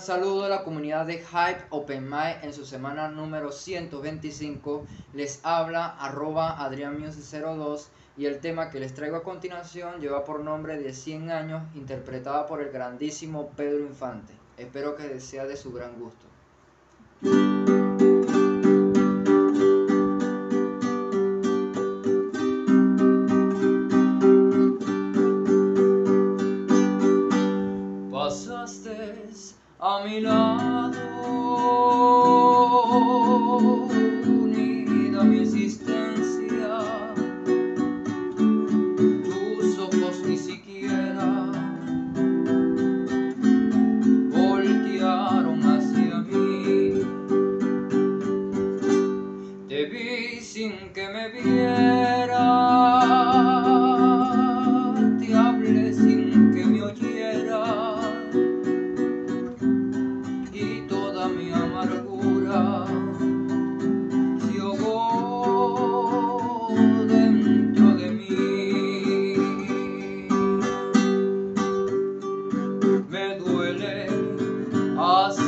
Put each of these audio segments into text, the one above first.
saludo a la comunidad de Hype Open en su semana número 125. Les habla arroba adrianmuse02 y el tema que les traigo a continuación lleva por nombre de 100 años interpretada por el grandísimo Pedro Infante. Espero que sea de su gran gusto. A mi lado, unida mi existencia. Tus ojos ni siquiera voltearon hacia mí. Te vi sin que me viera.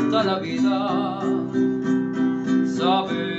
Hasta la vida. Saber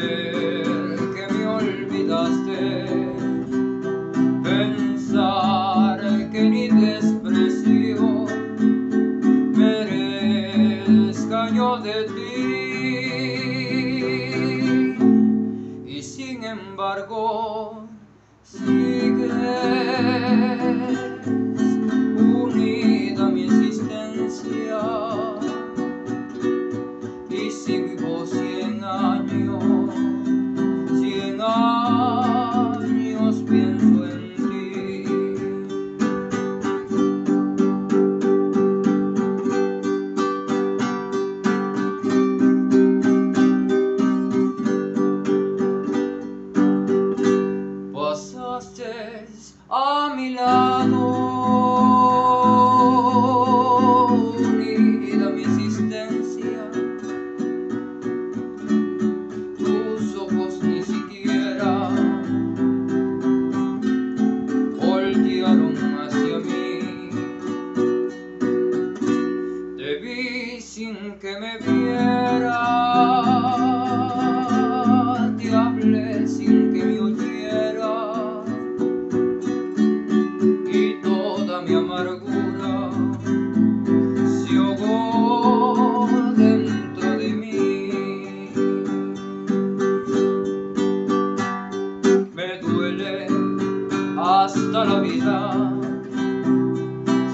hasta la vida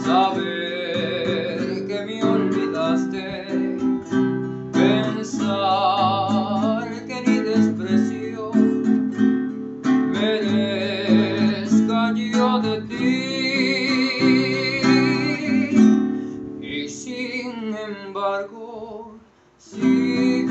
saber que me olvidaste, pensar que ni desprecio merezca yo de ti. embargo, si